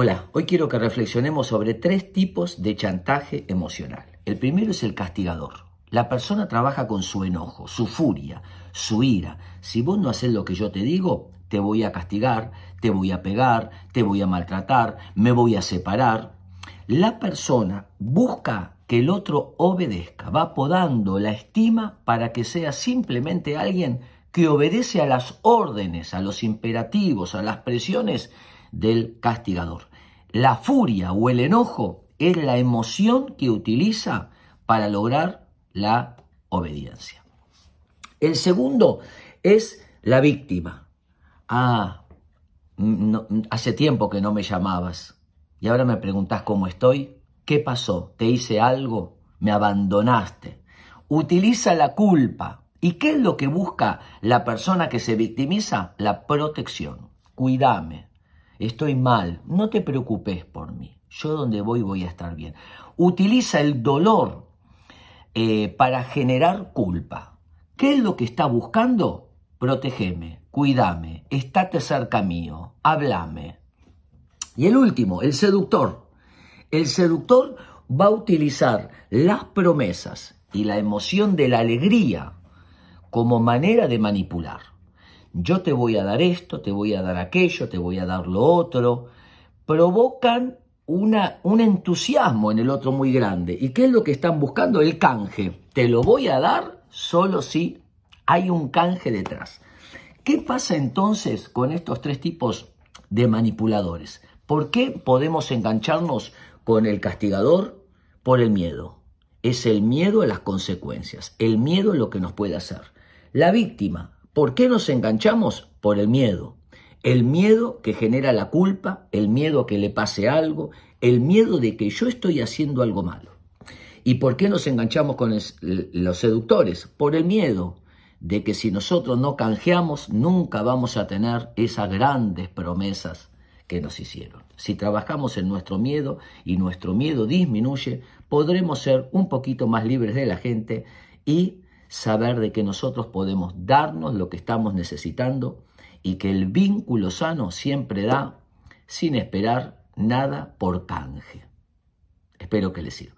Hola, hoy quiero que reflexionemos sobre tres tipos de chantaje emocional. El primero es el castigador. La persona trabaja con su enojo, su furia, su ira. Si vos no haces lo que yo te digo, te voy a castigar, te voy a pegar, te voy a maltratar, me voy a separar. La persona busca que el otro obedezca, va podando la estima para que sea simplemente alguien que obedece a las órdenes, a los imperativos, a las presiones del castigador. La furia o el enojo es la emoción que utiliza para lograr la obediencia. El segundo es la víctima. Ah, hace tiempo que no me llamabas y ahora me preguntas cómo estoy. ¿Qué pasó? ¿Te hice algo? ¿Me abandonaste? Utiliza la culpa. ¿Y qué es lo que busca la persona que se victimiza? La protección. Cuídame, estoy mal, no te preocupes por mí, yo donde voy voy a estar bien. Utiliza el dolor eh, para generar culpa. ¿Qué es lo que está buscando? Protégeme, cuídame, estate cerca mío, háblame. Y el último, el seductor. El seductor va a utilizar las promesas y la emoción de la alegría como manera de manipular yo te voy a dar esto, te voy a dar aquello, te voy a dar lo otro, provocan una, un entusiasmo en el otro muy grande. ¿Y qué es lo que están buscando? El canje. Te lo voy a dar solo si hay un canje detrás. ¿Qué pasa entonces con estos tres tipos de manipuladores? ¿Por qué podemos engancharnos con el castigador? Por el miedo. Es el miedo a las consecuencias, el miedo a lo que nos puede hacer. La víctima, ¿Por qué nos enganchamos? Por el miedo. El miedo que genera la culpa, el miedo a que le pase algo, el miedo de que yo estoy haciendo algo malo. ¿Y por qué nos enganchamos con los seductores? Por el miedo de que si nosotros no canjeamos, nunca vamos a tener esas grandes promesas que nos hicieron. Si trabajamos en nuestro miedo y nuestro miedo disminuye, podremos ser un poquito más libres de la gente y saber de que nosotros podemos darnos lo que estamos necesitando y que el vínculo sano siempre da sin esperar nada por canje. Espero que les sirva.